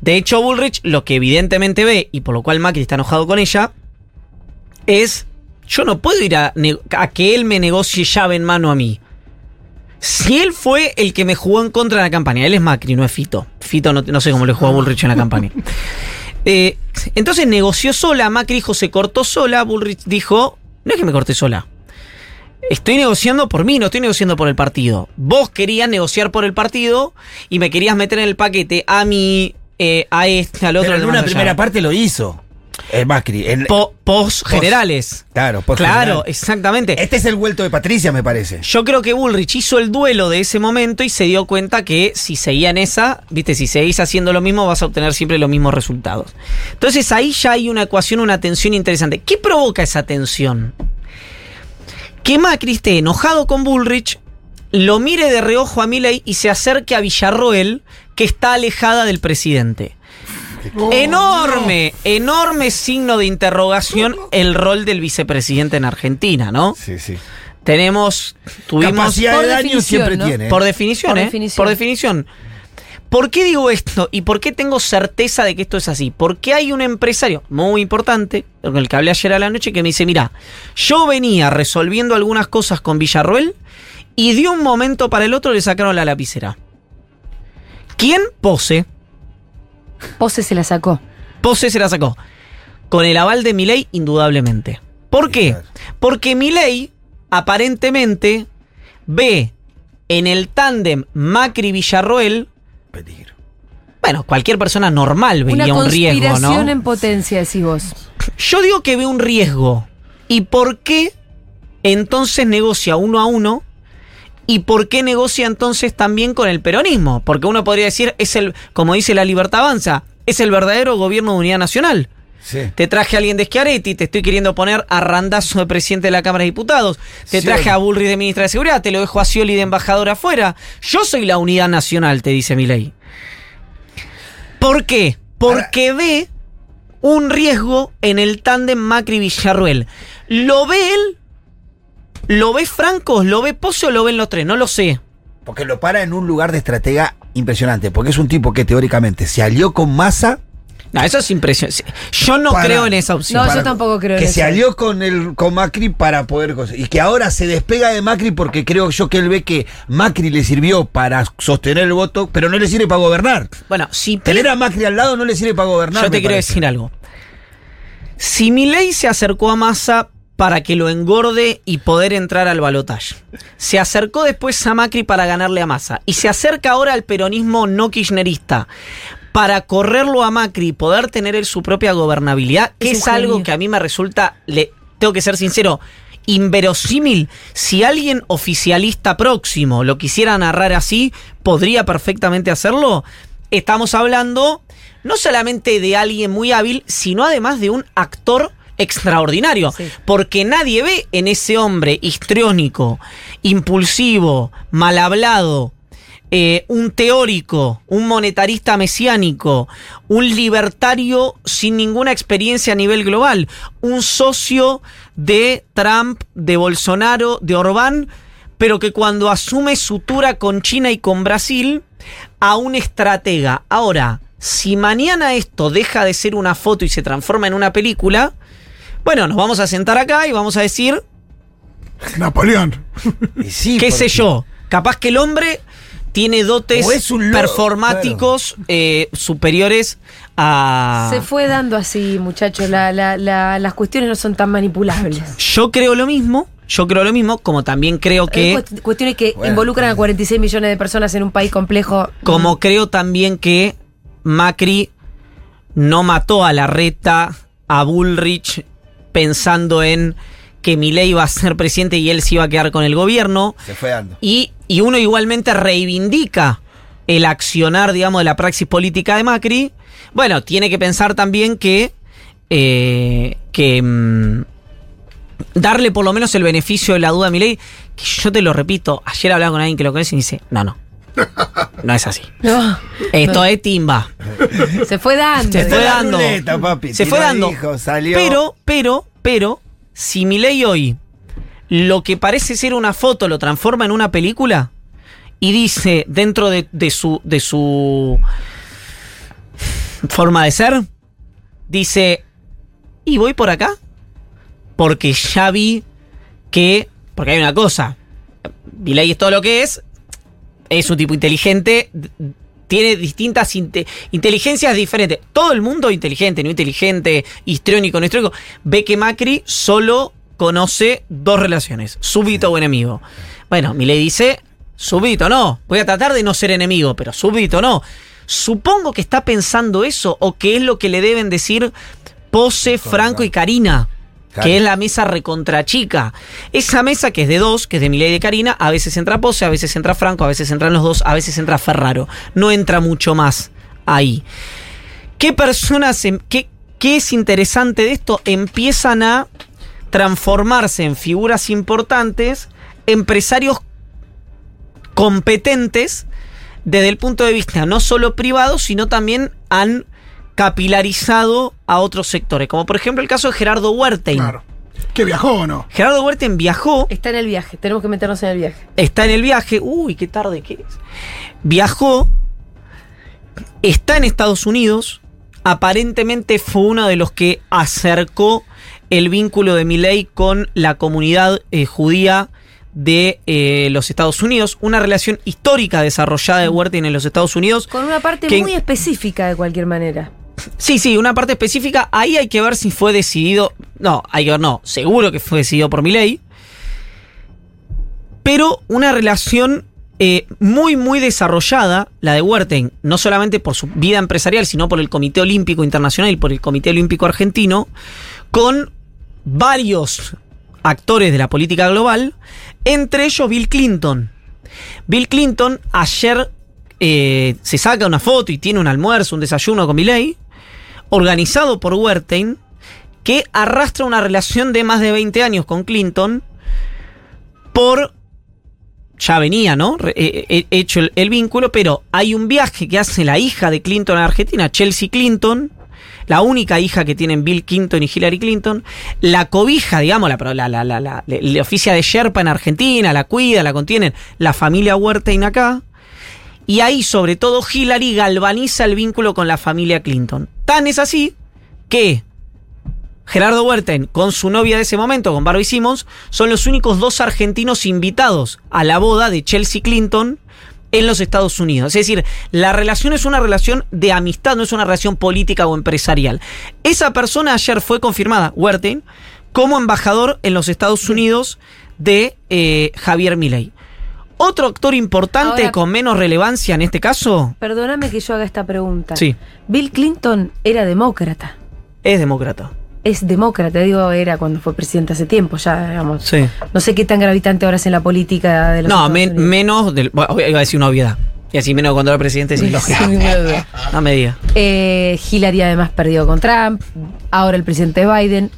De hecho, Bullrich lo que evidentemente ve, y por lo cual Macri está enojado con ella, es, yo no puedo ir a, a que él me negocie llave en mano a mí. Si él fue el que me jugó en contra de la campaña, él es Macri, no es Fito. Fito no, no sé cómo le jugó a Bullrich en la campaña. Eh, entonces negoció sola, Macri dijo se cortó sola, Bullrich dijo, no es que me corté sola. Estoy negociando por mí, no estoy negociando por el partido. Vos querías negociar por el partido y me querías meter en el paquete a mí, eh, a este, al otro. Pero en una primera parte lo hizo. El Macri. Po- post generales. Claro, post Claro, general. exactamente. Este es el vuelto de Patricia, me parece. Yo creo que Bullrich hizo el duelo de ese momento y se dio cuenta que si seguía en esa, viste, si seguís haciendo lo mismo vas a obtener siempre los mismos resultados. Entonces ahí ya hay una ecuación, una tensión interesante. ¿Qué provoca esa tensión? Que Macri esté enojado con Bullrich, lo mire de reojo a Milei y se acerque a Villarroel, que está alejada del presidente. Enorme, enorme signo de interrogación el rol del vicepresidente en Argentina, ¿no? Sí, sí. Tenemos, tuvimos... Capacidad por de daño definición, siempre ¿no? tiene. ¿eh? Por definición, Por ¿eh? definición. Por definición. ¿Por qué digo esto y por qué tengo certeza de que esto es así? Porque hay un empresario muy importante, con el que hablé ayer a la noche, que me dice, mira, yo venía resolviendo algunas cosas con Villarroel y de un momento para el otro le sacaron la lapicera. ¿Quién? Pose. Pose se la sacó. Pose se la sacó. Con el aval de Milei, indudablemente. ¿Por qué? Porque Milei, aparentemente, ve en el tándem Macri-Villarroel Peligro. Bueno, cualquier persona normal Una vería un riesgo, conspiración ¿no? en potencia, decís vos. Yo digo que ve un riesgo. ¿Y por qué entonces negocia uno a uno? ¿Y por qué negocia entonces también con el peronismo? Porque uno podría decir, es el, como dice la libertad avanza, es el verdadero gobierno de unidad nacional. Sí. Te traje a alguien de Schiaretti, te estoy queriendo poner a Randazo de presidente de la Cámara de Diputados. Te Sí, traje oye. a Bullrich de ministra de Seguridad, te lo dejo a Scioli de embajador afuera. Yo soy la unidad nacional, te dice Milei. ¿Por qué? Porque ve un riesgo en el tándem Macri-Villarruel. ¿Lo ve él? ¿Lo ve Franco? ¿Lo ve Pose o lo ven los tres? No lo sé. Porque lo para en un lugar de estratega impresionante. Porque es un tipo que teóricamente se alió con Massa. No, eso es impresionante. Yo no Para- creo en esa opción. No, yo tampoco creo en Que eso. se alió con el con Macri para poder. Y que ahora se despega de Macri porque creo yo que él ve que Macri le sirvió para sostener el voto, pero no le sirve para gobernar. Bueno, si Tener a Macri al lado no le sirve para gobernar. Yo te quiero parece. decir algo. Si Milei se acercó a Massa para que lo engorde y poder entrar al balotaje, se acercó después a Macri para ganarle a Massa y se acerca ahora al peronismo no kirchnerista para correrlo a Macri y poder tener él su propia gobernabilidad, que Es es, algo que a mí me resulta, le, tengo que ser sincero, inverosímil. Si alguien oficialista próximo lo quisiera narrar así, podría perfectamente hacerlo. Estamos hablando no solamente de alguien muy hábil, sino además de un actor extraordinario. Sí. Porque nadie ve en ese hombre histriónico, impulsivo, mal hablado, eh, un teórico, un monetarista mesiánico, un libertario sin ninguna experiencia a nivel global, un socio de Trump, de Bolsonaro, de Orbán, pero que cuando asume sutura con China y con Brasil, a un estratega. Ahora, si mañana esto deja de ser una foto y se transforma en una película, bueno, nos vamos a sentar acá y vamos a decir, Napoleón. Y sí, qué sé yo, capaz que el hombre tiene dotes performáticos eh, superiores a... Se fue dando así, muchachos. La- la- la- las cuestiones no son tan manipulables. Yo creo lo mismo, yo creo lo mismo, como también creo que... cuest- cuestiones que Bueno, involucran a 46 millones de personas en un país complejo. Como creo también que Macri no mató a la reta, a Bullrich, pensando en que Milei iba a ser presidente y él se iba a quedar con el gobierno. Se fue dando. Y, y uno igualmente reivindica el accionar, digamos, de la praxis política de Macri. Bueno, tiene que pensar también que. eh, que. mm, darle por lo menos el beneficio de la duda a Milei. Que yo te lo repito, ayer hablaba con alguien que lo conoce y dice: No, no. No es así. No, Esto es timba. se fue dando. Se fue dando. ruleta, papi. Se Tiró fue dando. hijo, salió. Pero, pero, pero, si Milei hoy lo que parece ser una foto lo transforma en una película y dice dentro de, de su de su forma de ser, dice, y voy por acá porque ya vi que, porque hay una cosa, Milei es todo lo que es, es un tipo inteligente, tiene distintas inte- inteligencias diferentes. Todo el mundo inteligente, no inteligente, histriónico, no histriónico, ve que Macri solo conoce dos relaciones, súbdito o enemigo. Bueno, Milei dice, súbdito no, voy a tratar de no ser enemigo, pero súbdito no. Supongo que está pensando eso o que es lo que le deben decir Pose, Franco y Karina. Que es la mesa recontrachica. Esa mesa que es de dos, que es de Milei y de Karina, a veces entra Pose, a veces entra Franco, a veces entran los dos, a veces entra Ferraro. No entra mucho más ahí. ¿Qué personas, em- qué, qué es interesante de esto? Empiezan a transformarse en figuras importantes, empresarios competentes desde el punto de vista no solo privado, sino también han capilarizado a otros sectores, como por ejemplo el caso de Gerardo Huertein. Claro. ¿Que viajó o no? Gerardo Huertein viajó, Está en el viaje, tenemos que meternos en el viaje. está en el viaje, uy, qué tarde que es. Viajó, está en Estados Unidos, aparentemente fue uno de los que acercó el vínculo de Milei con la comunidad eh, judía de eh, los Estados Unidos, una relación histórica desarrollada de Huertein en los Estados Unidos. Con una parte Que- muy específica de cualquier manera. Sí, sí, una parte específica. Ahí hay que ver si fue decidido. No, hay que ver, no. Seguro que fue decidido por Milei. Pero una relación eh, muy, muy desarrollada, la de Huerten, no solamente por su vida empresarial, sino por el Comité Olímpico Internacional y por el Comité Olímpico Argentino, con varios actores de la política global, entre ellos Bill Clinton. Bill Clinton ayer eh, se saca una foto y tiene un almuerzo, un desayuno con Milei, organizado por Wertheim, que arrastra una relación de más de 20 años con Clinton por ya venía, ¿no? Re- eh, eh, hecho el, vínculo, pero hay un viaje que hace la hija de Clinton a Argentina, Chelsea Clinton, la única hija que tienen Bill Clinton y Hillary Clinton, la cobija, digamos, la, la, la, la, oficia de Sherpa en Argentina, la cuida, la contienen, la familia Wertheim acá. Y ahí, sobre todo, Hillary galvaniza el vínculo con la familia Clinton. Tan es así que Gerardo Huerten con su novia de ese momento, con Barbie Simmons, son los únicos dos argentinos invitados a la boda de Chelsea Clinton en los Estados Unidos. Es decir, la relación es una relación de amistad, no es una relación política o empresarial. Esa persona ayer fue confirmada, Huerten, como embajador en los Estados Unidos de eh, Javier Milei. Otro actor importante Ahora- con menos relevancia en este caso Perdóname que yo haga esta pregunta. Sí. Bill Clinton era demócrata. es demócrata. Es demócrata, digo, era cuando fue presidente hace tiempo, ya, digamos. Sí. No sé qué tan gravitante ahora es en la política de los No, men- menos del. bueno, iba a decir una obviedad. Y así menos cuando era presidente, sí, lógico. Sin ninguna duda. No me diga. Eh, Hillary además perdió con Trump. Ahora el presidente Biden.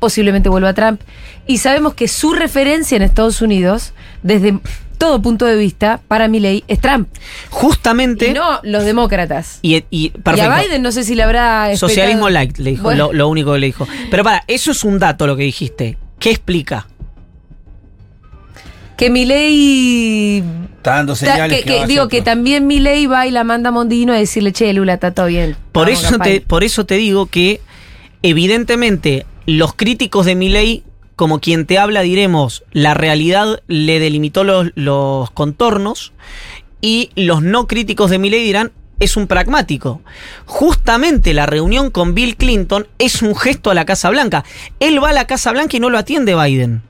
Posiblemente vuelva a Trump. Y sabemos que su referencia en Estados Unidos, desde todo punto de vista, para mi ley, es Trump. Justamente. Y no los demócratas. Y, y- a Biden no sé si le habrá. Socialismo light, le dijo, Bueno. lo, lo único que le dijo. Pero para, eso es un dato lo que dijiste. ¿Qué explica? Que mi ley. Está dando señales que, digo que también mi ley va y la manda a Mondino a decirle, che, Lula, está todo bien. Por Vamos, eso, te, campaña". por eso te digo que, evidentemente, los críticos de mi ley, como quien te habla, diremos, la realidad le delimitó los, contornos, y los no críticos de mi ley dirán, es un pragmático. Justamente la reunión con Bill Clinton es un gesto a la Casa Blanca. Él va a la Casa Blanca y no lo atiende Biden.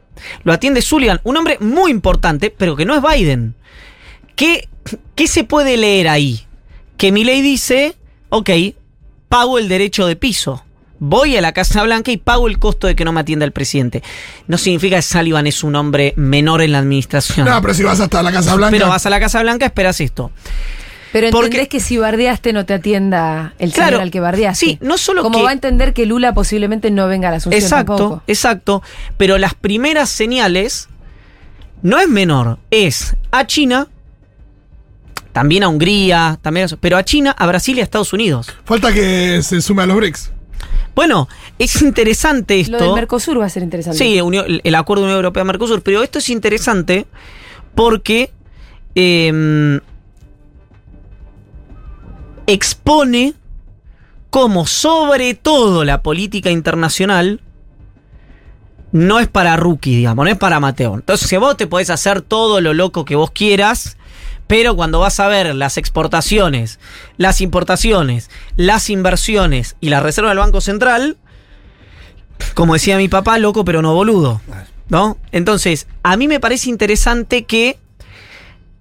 Lo atiende Sullivan, un hombre muy importante, pero que no es Biden. ¿Qué, qué se puede leer ahí? Que Milei dice, ok, pago el derecho de piso. Voy a la Casa Blanca y pago el costo de que no me atienda el presidente. No significa que Sullivan es un hombre menor en la administración. No, pero si vas hasta la Casa Blanca. Pero vas a la Casa Blanca, esperas esto. Pero Porque- entendés que si bardeaste no te atienda el Claro, señor al que bardeaste. sí, no solo Como que- va a entender que Lula posiblemente no venga a la Asunción Exacto, tampoco. exacto. Pero las primeras señales no es menor, es a China, también a Hungría, también a- pero a China, a Brasil y a Estados Unidos. Falta que se sume a los BRICS. Bueno, es interesante esto. Lo del Mercosur va a ser interesante. Sí, el acuerdo Unión Europea-Mercosur. Pero esto es interesante porque eh, expone cómo, sobre todo, la política internacional no es para rookie, digamos, no es para Mateo. Entonces, si vos te podés hacer todo lo loco que vos quieras, pero cuando vas a ver las exportaciones, las importaciones, las inversiones y la reserva del Banco Central, como decía mi papá, loco pero no boludo. ¿No? Entonces, a mí me parece interesante que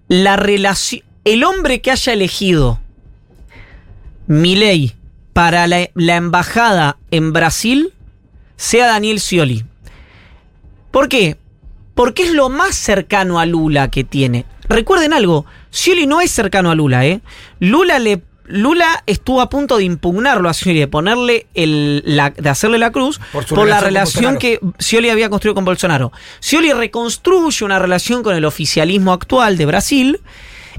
la relación. El hombre que haya elegido Milei para la, la embajada en Brasil sea Daniel Scioli. ¿Por qué? Porque es lo más cercano a Lula que tiene. Recuerden algo, Scioli no es cercano a Lula, ¿eh? Lula le. Lula estuvo a punto de impugnarlo a Scioli, de ponerle el, la- de hacerle la cruz Por por, su la relación relación que Scioli había construido con Bolsonaro. Scioli reconstruye una relación con el oficialismo actual de Brasil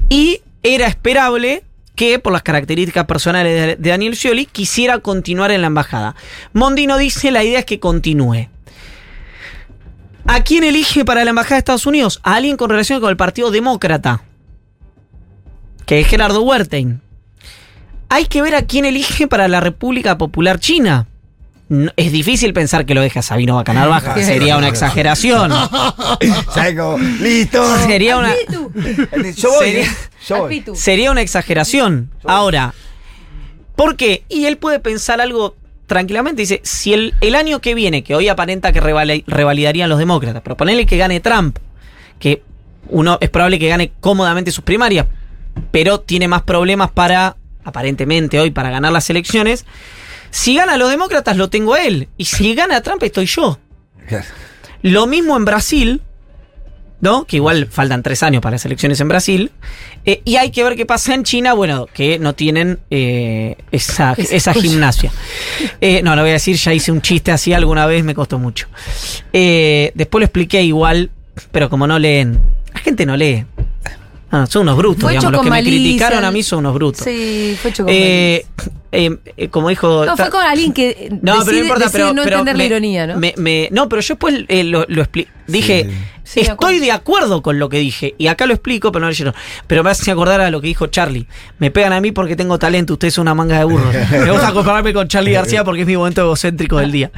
y era esperable que, por las características personales de, de Daniel Scioli, quisiera continuar en la embajada. Mondino dice la idea es que continúe. ¿A quién elige para la embajada de Estados Unidos? A alguien con relación con el Partido Demócrata, que es Gerardo Huertain. Hay que ver a quién elige para la República Popular China. No- es difícil pensar que lo deje a Sabino Bacanar Baja. Sería una exageración. ¡Listo! Sería una, Yo voy, Sería- ¿eh? Yo Al voy. Pitu. sería una exageración. Ahora, ¿por qué? Y él puede pensar algo tranquilamente. Dice, si el, el año que viene, que hoy aparenta que revali- revalidarían los demócratas, pero ponele que gane Trump, que uno es probable que gane cómodamente sus primarias, pero tiene más problemas para, aparentemente hoy, para ganar las elecciones. Si gana los demócratas, lo tengo a él. Y si gana Trump, estoy yo. Lo mismo en Brasil, ¿no? Que igual faltan tres años para las elecciones en Brasil. Eh, y hay que ver qué pasa en China, bueno, que no tienen eh, esa, esa gimnasia. Eh, no, lo voy a decir, ya hice un chiste así alguna vez, me costó mucho. Eh, después lo expliqué igual, pero como no leen, la gente no lee. Ah, son unos brutos, Fue digamos. Los que me malicia. criticaron a mí son unos brutos. Sí, fue hecho con Eh, eh, eh, como dijo. No, fue con alguien que No, decide, pero no importa, pero, no pero entender me- la ironía, ¿no? me- me- no, pero yo después eh, lo, lo expli- Dije, Sí, estoy de acuerdo con lo que dije. Y acá lo explico, pero no lo leyeron. Pero me hace acordar a lo que dijo Charlie. Me pegan a mí porque tengo talento, ustedes son una manga de burros. Me gusta compararme con Charlie García porque es mi momento egocéntrico del día.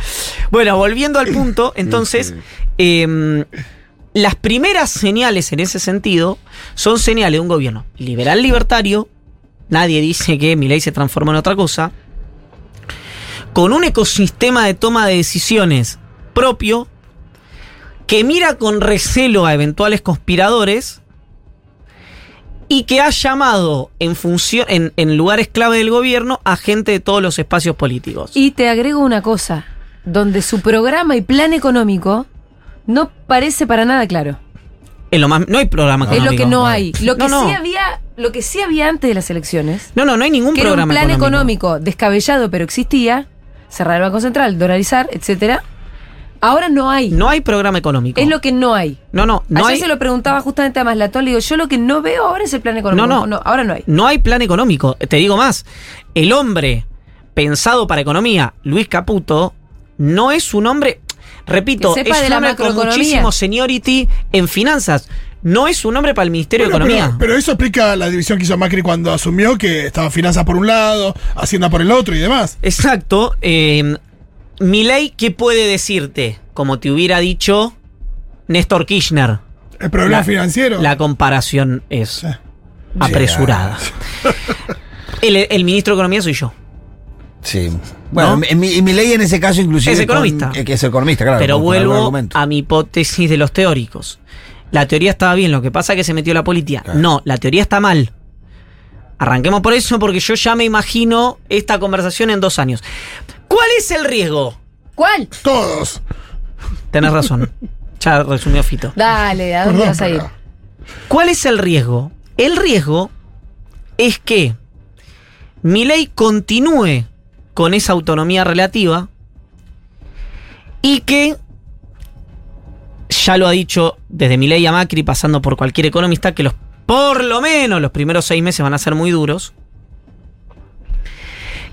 Bueno, volviendo al punto, entonces, em, las primeras señales en ese sentido son señales de un gobierno liberal libertario. Nadie dice que mi ley se transformó en otra cosa con un ecosistema de toma de decisiones propio que mira con recelo a eventuales conspiradores y que ha llamado en función en, en lugares clave del gobierno a gente de todos los espacios políticos. Y te agrego una cosa, donde su programa y plan económico no parece para nada claro. En lo más, no hay programa es lo económico. que no hay. Lo que No, no. sí había, lo que sí había antes de las elecciones, No, no, no hay ningún que era un programa plan económico. descabellado, pero existía, cerrar el Banco Central, dolarizar, etcétera. Ahora no hay. No hay programa económico. Es lo que no hay. No, no, no Ayer hay, se lo preguntaba justamente a Maslatón, le digo, yo lo que no veo ahora es el plan económico. No, no. ahora no hay. no hay plan económico. Te digo más, el hombre pensado para economía, Luis Caputo, no es un hombre, repito, es de un hombre con muchísimo seniority en finanzas. No es un hombre para el Ministerio Bueno, de Economía. pero, pero eso explica la división que hizo Macri cuando asumió que estaba finanzas por un lado, Hacienda por el otro y demás. Exacto. Eh, Milei, ¿qué puede decirte? Como te hubiera dicho Néstor Kirchner. El problema La- financiero. La comparación es Sí. apresurada. El, el ministro de Economía soy yo. Sí. Bueno, ¿No? en mi, en mi ley en ese caso inclusive... Es con- economista. eh, que es economista, claro. Pero vuelvo a mi hipótesis de los teóricos. La teoría estaba bien, lo que pasa es que se metió la política. Claro. No, la teoría está mal. Arranquemos por eso, porque yo ya me imagino esta conversación en dos años. ¿Cuál es el riesgo? ¿Cuál? Todos. Tenés razón. Ya resumió Fito. Dale, ¿a dónde Perdón, vas a ir? ¿Cuál es el riesgo? El riesgo es que Milei continúe con esa autonomía relativa y que, ya lo ha dicho desde Milei a Macri, pasando por cualquier economista, que los, por lo menos los primeros seis meses van a ser muy duros,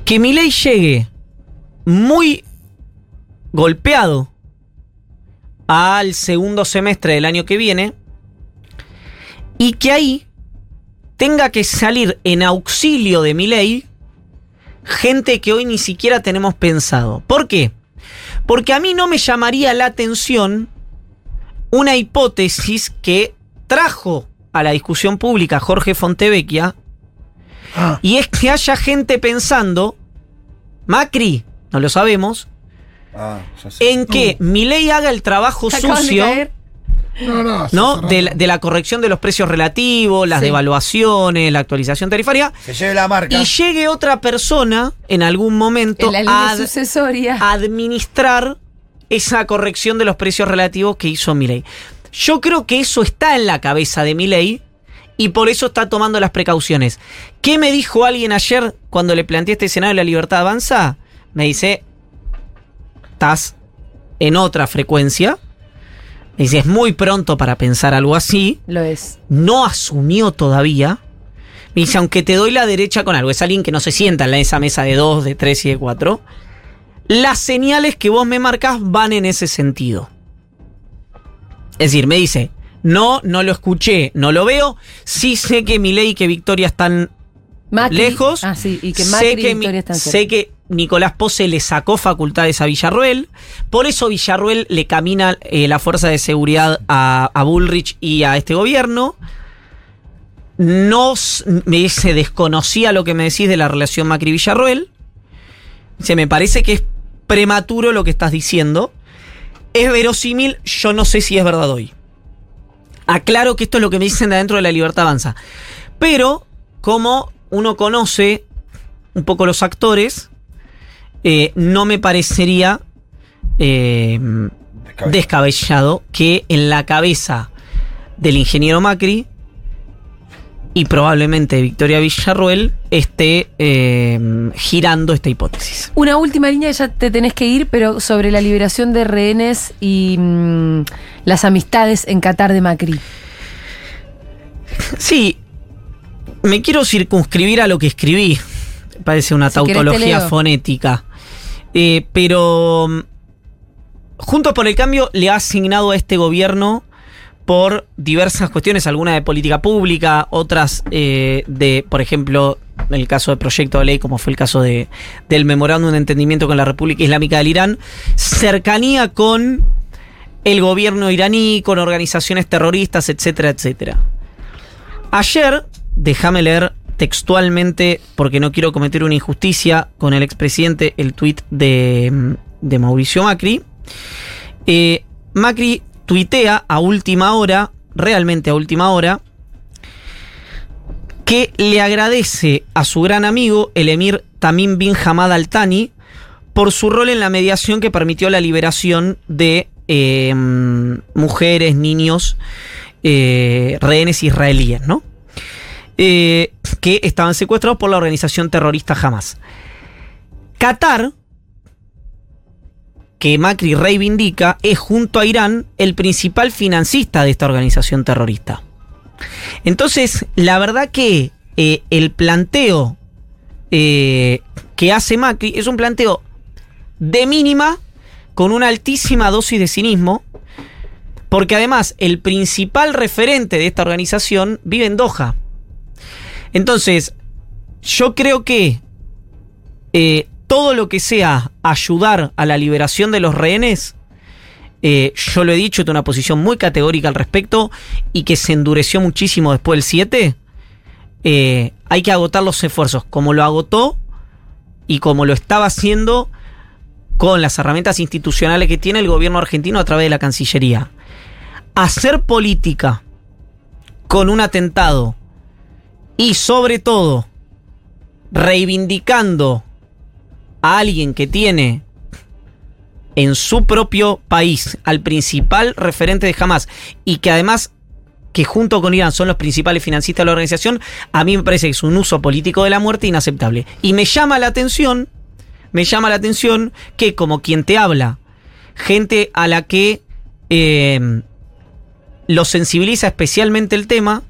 que Milei llegue muy golpeado al segundo semestre del año que viene y que ahí tenga que salir en auxilio de mi ley gente que hoy ni siquiera tenemos pensado. ¿Por qué? Porque a mí no me llamaría la atención una hipótesis que trajo a la discusión pública Jorge Fontevecchia Ah, y es que haya gente pensando, Macri, no lo sabemos, Ah, ya sé. en que mi ley haga el trabajo Se acaban de sucio. caer. no, no. ¿no? De la, de la corrección de los precios relativos, las Sí. devaluaciones, la actualización tarifaria, Que lleve la marca. y llegue otra persona en algún momento En la línea a ad- sucesoria. administrar esa corrección de los precios relativos que hizo Milei. Yo creo que eso está en la cabeza de Milei y por eso está tomando las precauciones. ¿Qué me dijo alguien ayer cuando le planteé este escenario de la libertad avanza? Me dice, estás en otra frecuencia. Me dice, es muy pronto para pensar algo así Lo es. no asumió todavía. Me dice, aunque te doy la derecha con algo, es alguien que no se sienta en esa mesa de dos, de tres y de cuatro. Las señales que vos me marcas van en ese sentido. Es decir, me dice, no, no lo escuché, no lo veo. Sí sé que mi ley y que Victoria están Macri. lejos. Ah, sí, y que Macri sé, que, Victoria están sé que Nicolás Pose le sacó facultades a Villarruel. Por eso Villarruel le camina eh, la fuerza de seguridad a, a Bullrich y a este gobierno. No me se desconocía lo que me decís de la relación Macri-Villarruel. Se me parece que es prematuro lo que estás diciendo. Es verosímil, yo no sé si es verdad hoy. Aclaro que esto es lo que me dicen de adentro de la libertad avanza. Pero, como uno conoce un poco los actores, eh, no me parecería eh, descabellado que en la cabeza del ingeniero Macri y probablemente Victoria Villarruel esté eh, girando esta hipótesis. Una última línea, ya te tenés que ir, pero sobre la liberación de rehenes y mm, las amistades en Qatar de Macri. Sí, me quiero circunscribir a lo que escribí. Parece una Si tautología fonética. Eh, pero mm, Juntos por el Cambio le ha asignado a este gobierno por diversas cuestiones, algunas de política pública, otras eh, de, por ejemplo, en el caso de proyecto de ley, como fue el caso de, del memorándum de entendimiento con la República Islámica del Irán, cercanía con el gobierno iraní, con organizaciones terroristas, etcétera, etcétera. Ayer, déjame leer textualmente, porque no quiero cometer una injusticia con el expresidente, el tuit de, de Mauricio Macri. Eh, Macri tuitea a última hora, realmente a última hora, que le agradece a su gran amigo, el emir Tamim bin Hamad Al Thani, por su rol en la mediación que permitió la liberación de eh, mujeres, niños, eh, rehenes israelíes, ¿no? Eh, que estaban secuestrados por la organización terrorista Hamas. Qatar, que Macri reivindica, es junto a Irán el principal financista de esta organización terrorista. Entonces, la verdad que eh, el planteo eh, que hace Macri es un planteo de mínima con una altísima dosis de cinismo, porque además el principal referente de esta organización vive en Doha. Entonces, yo creo que eh, todo lo que sea ayudar a la liberación de los rehenes, eh, yo lo he dicho, tengo una posición muy categórica al respecto y que se endureció muchísimo después del 7. eh, hay que agotar los esfuerzos, como lo agotó y como lo estaba haciendo con las herramientas institucionales que tiene el gobierno argentino a través de la Cancillería. Hacer política con un atentado y sobre todo reivindicando a alguien que tiene en su propio país al principal referente de Hamas y que además que junto con Irán son los principales financistas de la organización, a mí me parece que es un uso político de la muerte inaceptable. Y me llama la atención, me llama la atención que como quien te habla, gente a la que eh, lo sensibiliza especialmente el tema,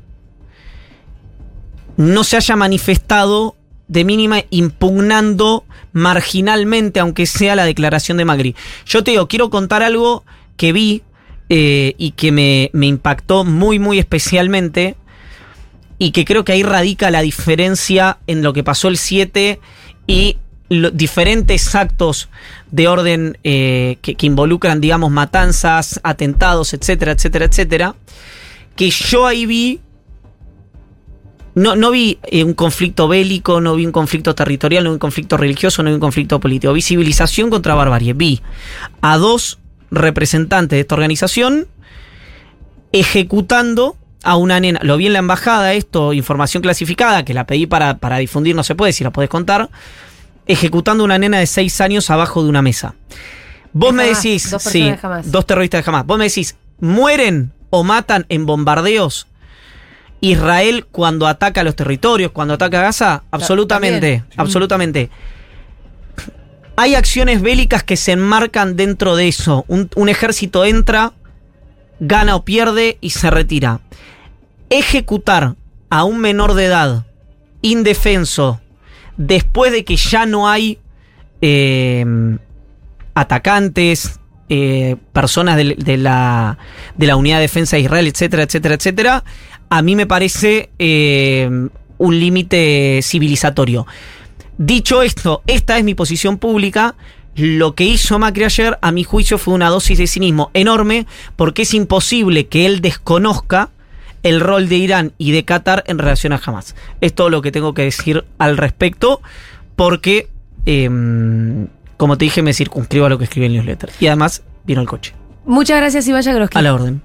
no se haya manifestado de mínima impugnando marginalmente, aunque sea la declaración de Magri. Yo te digo, quiero contar algo que vi eh, y que me, me impactó muy, muy especialmente y que creo que ahí radica la diferencia en lo que pasó el 7 y lo- diferentes actos de orden eh, que, que involucran, digamos, matanzas, atentados, etcétera, etcétera, etcétera, que yo ahí vi no, no vi eh, un conflicto bélico, no vi un conflicto territorial, no vi un conflicto religioso, no vi un conflicto político. Vi civilización contra barbarie. Vi a dos representantes de esta organización ejecutando a una nena. Lo vi en la embajada, esto, información clasificada, que la pedí para, para difundir, no se puede, si la podés contar. Ejecutando a una nena de seis años abajo de una mesa. Vos De me decís, dos sí, de dos terroristas de Hamas. Vos me decís, ¿mueren o matan en bombardeos Israel cuando ataca los territorios, cuando ataca Gaza? Absolutamente, también. absolutamente. Hay acciones bélicas que se enmarcan dentro de eso. Un, un ejército entra, gana o pierde y se retira. Ejecutar a un menor de edad, indefenso, después de que ya no hay eh, atacantes, eh, personas de, de la, de la Unidad de Defensa de Israel, etcétera, etcétera, etcétera, a mí me parece eh, un límite civilizatorio. Dicho esto, esta es mi posición pública. Lo que hizo Macri ayer, a mi juicio, fue una dosis de cinismo enorme, porque es imposible que él desconozca el rol de Irán y de Qatar en relación a Hamas. Es todo lo que tengo que decir al respecto, porque, eh, como te dije, me circunscribo a lo que escribí en el newsletter. Y además, vino el coche. Muchas gracias, Iván Yagroski. A la orden.